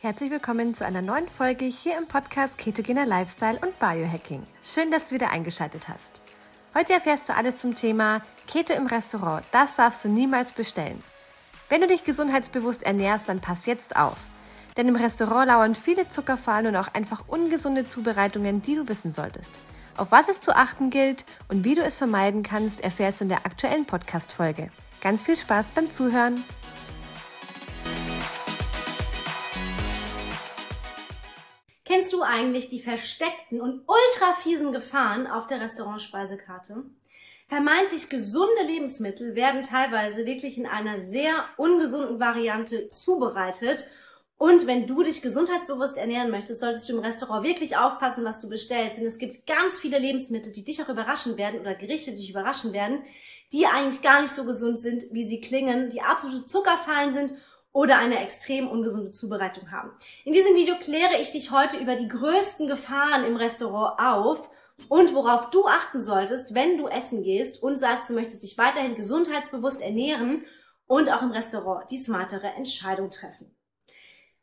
Herzlich willkommen zu einer neuen Folge hier im Podcast Ketogener Lifestyle und Biohacking. Schön, dass du wieder eingeschaltet hast. Heute erfährst du alles zum Thema Keto im Restaurant. Das darfst du niemals bestellen. Wenn du dich gesundheitsbewusst ernährst, dann pass jetzt auf. Denn im Restaurant lauern viele Zuckerfallen und auch einfach ungesunde Zubereitungen, die du wissen solltest. Auf was es zu achten gilt und wie du es vermeiden kannst, erfährst du in der aktuellen Podcast-Folge. Ganz viel Spaß beim Zuhören! Kennst du eigentlich die versteckten und ultra fiesen Gefahren auf der Restaurantspeisekarte? Vermeintlich gesunde Lebensmittel werden teilweise wirklich in einer sehr ungesunden Variante zubereitet. Und wenn du dich gesundheitsbewusst ernähren möchtest, solltest du im Restaurant wirklich aufpassen, was du bestellst. Denn es gibt ganz viele Lebensmittel, die dich auch überraschen werden oder Gerichte, die dich überraschen werden, die eigentlich gar nicht so gesund sind, wie sie klingen, die absolute Zuckerfallen sind oder eine extrem ungesunde Zubereitung haben. In diesem Video kläre ich dich heute über die größten Gefahren im Restaurant auf und worauf du achten solltest, wenn du essen gehst und sagst, du möchtest dich weiterhin gesundheitsbewusst ernähren und auch im Restaurant die smartere Entscheidung treffen.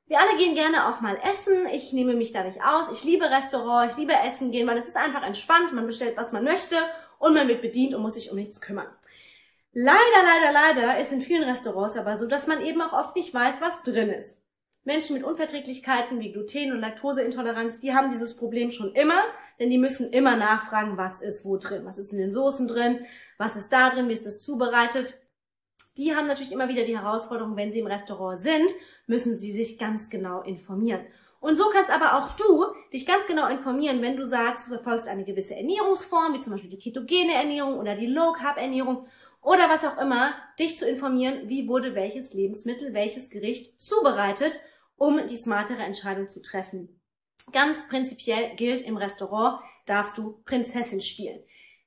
Wir alle gehen gerne auch mal essen. Ich nehme mich da nicht aus. Ich liebe Restaurant, ich liebe Essen gehen, weil es ist einfach entspannt. Man bestellt, was man möchte und man wird bedient und muss sich um nichts kümmern. Leider, leider, leider ist in vielen Restaurants aber so, dass man eben auch oft nicht weiß, was drin ist. Menschen mit Unverträglichkeiten wie Gluten- und Laktoseintoleranz, die haben dieses Problem schon immer, denn die müssen immer nachfragen, was ist wo drin, was ist in den Soßen drin, was ist da drin, wie ist das zubereitet. Die haben natürlich immer wieder die Herausforderung, wenn sie im Restaurant sind, müssen sie sich ganz genau informieren. Und so kannst aber auch du dich ganz genau informieren, wenn du sagst, du verfolgst eine gewisse Ernährungsform, wie zum Beispiel die ketogene Ernährung oder die Low Carb Ernährung oder was auch immer, dich zu informieren, wie wurde welches Lebensmittel, welches Gericht zubereitet, um die smartere Entscheidung zu treffen. Ganz prinzipiell gilt im Restaurant, darfst du Prinzessin spielen.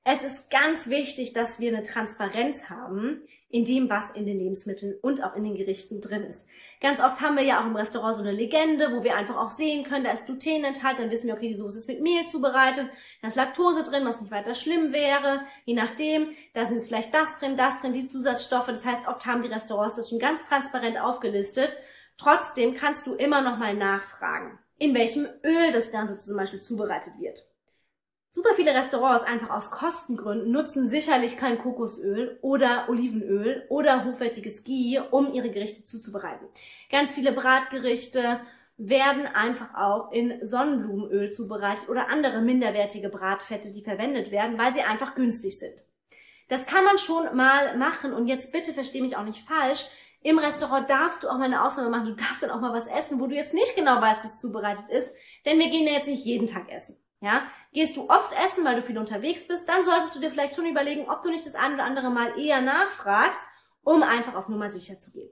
Es ist ganz wichtig, dass wir eine Transparenz haben in dem, was in den Lebensmitteln und auch in den Gerichten drin ist. Ganz oft haben wir ja auch im Restaurant so eine Legende, wo wir einfach auch sehen können, da ist Gluten enthalten, dann wissen wir, okay, die Soße ist mit Mehl zubereitet, da ist Laktose drin, was nicht weiter schlimm wäre, je nachdem, da sind vielleicht das drin, das drin, die Zusatzstoffe. Das heißt, oft haben die Restaurants das schon ganz transparent aufgelistet. Trotzdem kannst du immer noch mal nachfragen, in welchem Öl das Ganze zum Beispiel zubereitet wird. Super viele Restaurants einfach aus Kostengründen nutzen sicherlich kein Kokosöl oder Olivenöl oder hochwertiges Ghee, um ihre Gerichte zuzubereiten. Ganz viele Bratgerichte werden einfach auch in Sonnenblumenöl zubereitet oder andere minderwertige Bratfette, die verwendet werden, weil sie einfach günstig sind. Das kann man schon mal machen und jetzt bitte versteh mich auch nicht falsch. Im Restaurant darfst du auch mal eine Ausnahme machen. Du darfst dann auch mal was essen, wo du jetzt nicht genau weißt, wie es zubereitet ist, denn wir gehen ja jetzt nicht jeden Tag essen. Ja, gehst du oft essen, weil du viel unterwegs bist, dann solltest du dir vielleicht schon überlegen, ob du nicht das ein oder andere Mal eher nachfragst, um einfach auf Nummer sicher zu gehen.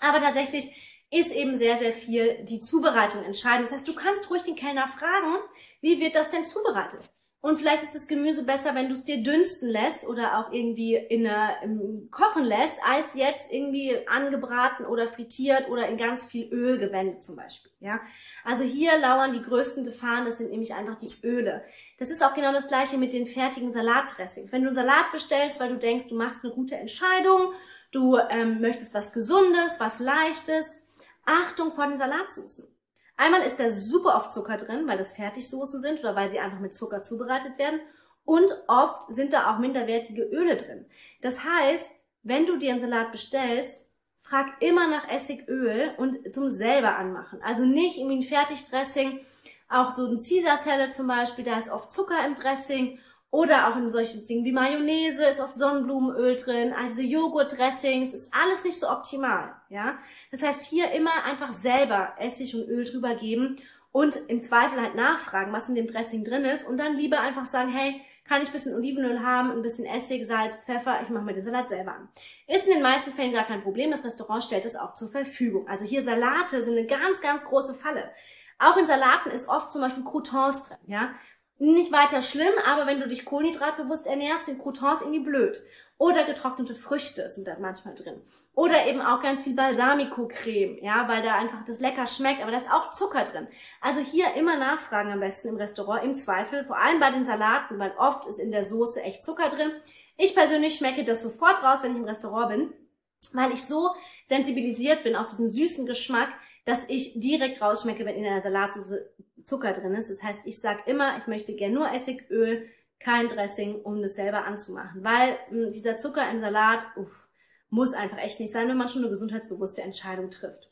Aber tatsächlich ist eben sehr, sehr viel die Zubereitung entscheidend. Das heißt, du kannst ruhig den Kellner fragen, wie wird das denn zubereitet? Und vielleicht ist das Gemüse besser, wenn du es dir dünsten lässt oder auch irgendwie in einer, im Kochen lässt, als jetzt irgendwie angebraten oder frittiert oder in ganz viel Öl gewendet zum Beispiel. Ja, also hier lauern die größten Gefahren. Das sind nämlich einfach die Öle. Das ist auch genau das gleiche mit den fertigen Salatdressings. Wenn du einen Salat bestellst, weil du denkst, du machst eine gute Entscheidung, du ähm, möchtest was Gesundes, was Leichtes, Achtung vor den Salatsoßen. Einmal ist da super oft Zucker drin, weil das Fertigsoßen sind oder weil sie einfach mit Zucker zubereitet werden. Und oft sind da auch minderwertige Öle drin. Das heißt, wenn du dir einen Salat bestellst, frag immer nach Essigöl und zum selber anmachen. Also nicht irgendwie ein Fertigdressing, auch so ein Caesar Salad zum Beispiel, da ist oft Zucker im Dressing oder auch in solchen Dingen wie Mayonnaise ist oft Sonnenblumenöl drin, also Joghurtdressings, ist alles nicht so optimal, ja. Das heißt, hier immer einfach selber Essig und Öl drüber geben und im Zweifel halt nachfragen, was in dem Dressing drin ist und dann lieber einfach sagen, hey, kann ich ein bisschen Olivenöl haben, ein bisschen Essig, Salz, Pfeffer, ich mache mir den Salat selber an. Ist in den meisten Fällen gar kein Problem, das Restaurant stellt es auch zur Verfügung. Also hier Salate sind eine ganz, ganz große Falle. Auch in Salaten ist oft zum Beispiel Croutons drin, ja. Nicht weiter schlimm, aber wenn du dich kohlenhydratbewusst ernährst, sind Croutons irgendwie blöd. Oder getrocknete Früchte sind da manchmal drin. Oder eben auch ganz viel Balsamico-Creme, ja, weil da einfach das lecker schmeckt, aber da ist auch Zucker drin. Also hier immer nachfragen am besten im Restaurant, im Zweifel, vor allem bei den Salaten, weil oft ist in der Soße echt Zucker drin. Ich persönlich schmecke das sofort raus, wenn ich im Restaurant bin, weil ich so sensibilisiert bin auf diesen süßen Geschmack, dass ich direkt rausschmecke, wenn in der Salatsauce Zucker drin ist. Das heißt, ich sage immer, ich möchte gern nur Essigöl, kein Dressing, um das selber anzumachen. Weil mh, hm, dieser Zucker im Salat uff, muss einfach echt nicht sein, wenn man schon eine gesundheitsbewusste Entscheidung trifft.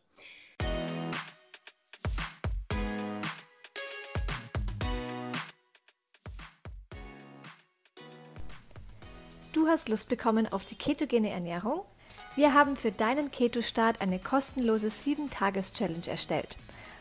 Du hast Lust bekommen auf die ketogene Ernährung? Wir haben für deinen Keto-Start eine kostenlose 7-Tages-Challenge erstellt.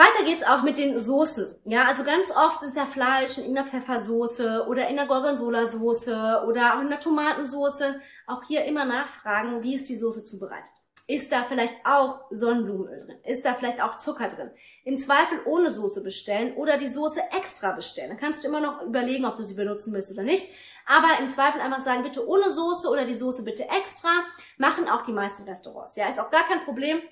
Weiter geht's auch mit den Soßen. Ja, also ganz oft ist ja Fleisch in der Pfeffersoße oder in der Gorgonzola-Soße oder auch in der Tomatensoße. Auch hier immer nachfragen, wie ist die Soße zubereitet. Ist da vielleicht auch Sonnenblumenöl drin? Ist da vielleicht auch Zucker drin? Im Zweifel ohne Soße bestellen oder die Soße extra bestellen. Dann kannst du immer noch überlegen, ob du sie benutzen willst oder nicht. Aber im Zweifel einfach sagen, bitte ohne Soße oder die Soße bitte extra. Machen auch die meisten Restaurants. Ja, ist auch gar kein Problem.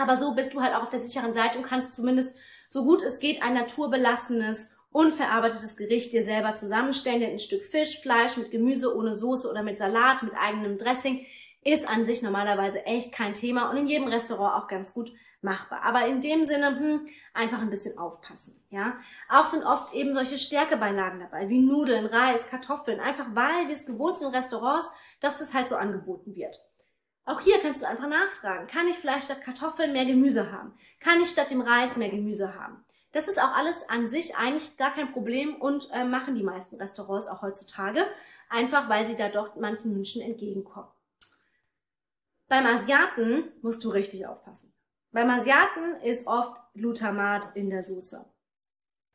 Aber so bist du halt auch auf der sicheren Seite und kannst zumindest so gut es geht ein naturbelassenes, unverarbeitetes Gericht dir selber zusammenstellen. Denn ein Stück Fisch, Fleisch mit Gemüse ohne Soße oder mit Salat, mit eigenem Dressing ist an sich normalerweise echt kein Thema und in jedem Restaurant auch ganz gut machbar. Aber in dem Sinne, hm, einfach ein bisschen aufpassen, ja. Auch sind oft eben solche Stärkebeilagen dabei, wie Nudeln, Reis, Kartoffeln, einfach weil wir es gewohnt sind in Restaurants, dass das halt so angeboten wird. Auch hier kannst du einfach nachfragen. Kann ich vielleicht statt Kartoffeln mehr Gemüse haben? Kann ich statt dem Reis mehr Gemüse haben? Das ist auch alles an sich eigentlich gar kein Problem und äh, machen die meisten Restaurants auch heutzutage, einfach weil sie da doch manchen Wünschen entgegenkommen. Beim Asiaten musst du richtig aufpassen. Beim Asiaten ist oft Glutamat in der Soße.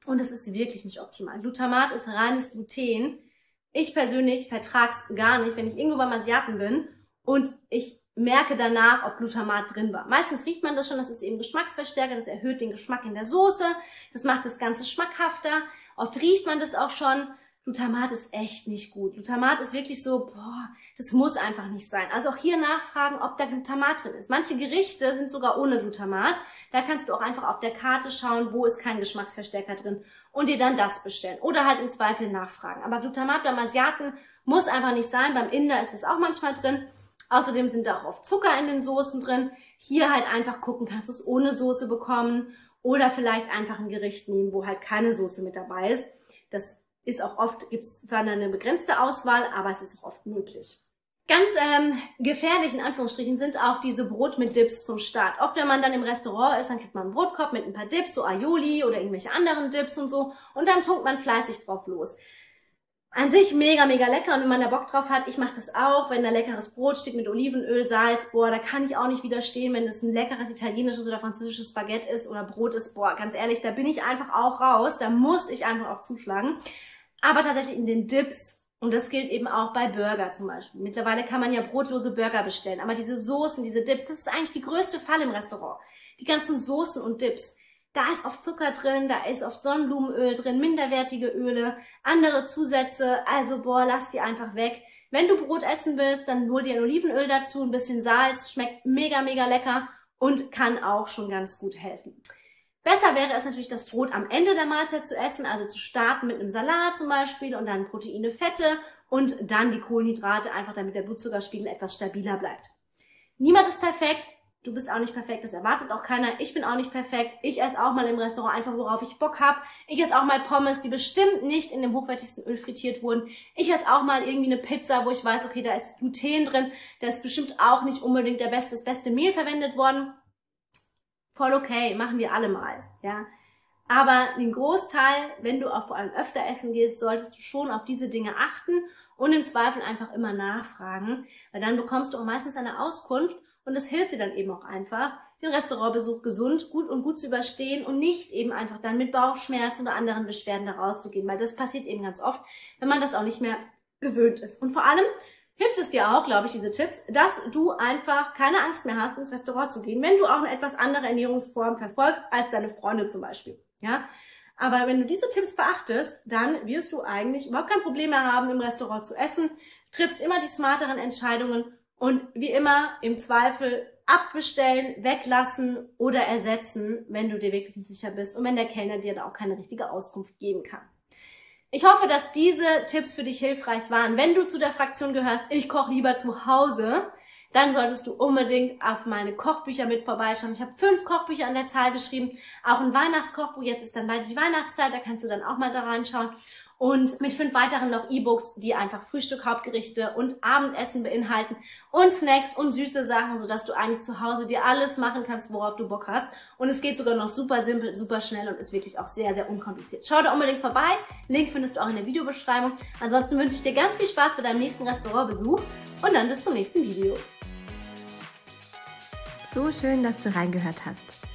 Und es ist wirklich nicht optimal. Glutamat ist reines Gluten. Ich persönlich vertrag's gar nicht, wenn ich irgendwo beim Asiaten bin und ich merke danach, ob Glutamat drin war. Meistens riecht man das schon, das ist eben Geschmacksverstärker, das erhöht den Geschmack in der Soße, das macht das Ganze schmackhafter. Oft riecht man das auch schon. Glutamat ist echt nicht gut. Glutamat ist wirklich so, boah, das muss einfach nicht sein. Also auch hier nachfragen, ob da Glutamat drin ist. Manche Gerichte sind sogar ohne Glutamat. Da kannst du auch einfach auf der Karte schauen, wo ist kein Geschmacksverstärker drin und dir dann das bestellen. Oder halt im Zweifel nachfragen. Aber Glutamat beim Asiaten muss einfach nicht sein. Beim Inder ist es auch manchmal drin. Außerdem sind da auch oft Zucker in den Soßen drin. Hier halt einfach gucken, kannst du es ohne Soße bekommen oder vielleicht einfach ein Gericht nehmen, wo halt keine Soße mit dabei ist. Das ist auch oft, gibt es zwar eine begrenzte Auswahl, aber es ist auch oft möglich. Ganz ähm, gefährlich in Anführungsstrichen sind auch diese Brot mit Dips zum Start. Oft wenn man dann im Restaurant ist, dann kriegt man einen Brotkorb mit ein paar Dips, so Aioli oder irgendwelche anderen Dips und so und dann tunkt man fleißig drauf los an sich mega, mega lecker. Und wenn man da Bock drauf hat, ich mache das auch, wenn da leckeres Brot steht mit Olivenöl, Salz, boah, da kann ich auch nicht widerstehen, wenn das ein leckeres italienisches oder französisches Baguette ist oder Brot ist, boah, ganz ehrlich, da bin ich einfach auch raus, da muss ich einfach auch zuschlagen. Aber tatsächlich in den Dips, und das gilt eben auch bei Burger zum Beispiel. Mittlerweile kann man ja brotlose Burger bestellen, aber diese Soßen, diese Dips, das ist eigentlich die größte Falle im Restaurant. Die ganzen Soßen und Dips da ist oft Zucker drin, da ist oft Sonnenblumenöl drin, minderwertige Öle, andere Zusätze. Also boah, lass die einfach weg. Wenn du Brot essen willst, dann hol dir ein Olivenöl dazu, ein bisschen Salz, schmeckt mega, mega lecker und kann auch schon ganz gut helfen. Besser wäre es natürlich, das Brot am Ende der Mahlzeit zu essen, also zu starten mit einem Salat zum Beispiel und dann Proteine, Fette und dann die Kohlenhydrate, einfach damit der Blutzuckerspiegel etwas stabiler bleibt. Niemand ist perfekt, Du bist auch nicht perfekt, das erwartet auch keiner. Ich bin auch nicht perfekt. Ich esse auch mal im Restaurant einfach, worauf ich Bock hab. Ich esse auch mal Pommes, die bestimmt nicht in dem hochwertigsten Öl frittiert wurden. Ich esse auch mal irgendwie eine Pizza, wo ich weiß, okay, da ist Gluten drin. Da ist bestimmt auch nicht unbedingt der beste, das beste Mehl verwendet worden. Voll okay, machen wir alle mal, ja. Aber den Großteil, wenn du auch vor allem öfter essen gehst, solltest du schon auf diese Dinge achten und im Zweifel einfach immer nachfragen, weil dann bekommst du auch meistens eine Auskunft und es hilft dir dann eben auch einfach, den Restaurantbesuch gesund, gut und gut zu überstehen und nicht eben einfach dann mit Bauchschmerzen oder anderen Beschwerden da rauszugehen, weil das passiert eben ganz oft, wenn man das auch nicht mehr gewöhnt ist. Und vor allem hilft es dir auch, glaube ich, diese Tipps, dass du einfach keine Angst mehr hast, ins Restaurant zu gehen, wenn du auch eine etwas andere Ernährungsform verfolgst als deine Freunde zum Beispiel. Ja, Aber wenn du diese Tipps beachtest, dann wirst du eigentlich überhaupt kein Problem mehr haben, im Restaurant zu essen, triffst immer die smarteren Entscheidungen und wie immer im Zweifel abbestellen, weglassen oder ersetzen, wenn du dir wirklich nicht sicher bist und wenn der Kellner dir da auch keine richtige Auskunft geben kann. Ich hoffe, dass diese Tipps für dich hilfreich waren. Wenn du zu der Fraktion gehörst, ich koche lieber zu Hause, dann solltest du unbedingt auf meine Kochbücher mit vorbeischauen. Ich habe fünf Kochbücher an der Zahl geschrieben, auch ein Weihnachtskochbuch. Jetzt ist dann bald die Weihnachtszeit, da kannst du dann auch mal da reinschauen. Und mit fünf weiteren noch E-Books, die einfach Frühstück, Hauptgerichte und Abendessen beinhalten und Snacks und süße Sachen, sodass du eigentlich zu Hause dir alles machen kannst, worauf du Bock hast. Und es geht sogar noch super simpel, super schnell und ist wirklich auch sehr, sehr unkompliziert. Schau da unbedingt vorbei. Link findest du auch in der Videobeschreibung. Ansonsten wünsche ich dir ganz viel Spaß bei deinem nächsten Restaurantbesuch und dann bis zum nächsten Video. So schön, dass du reingehört hast.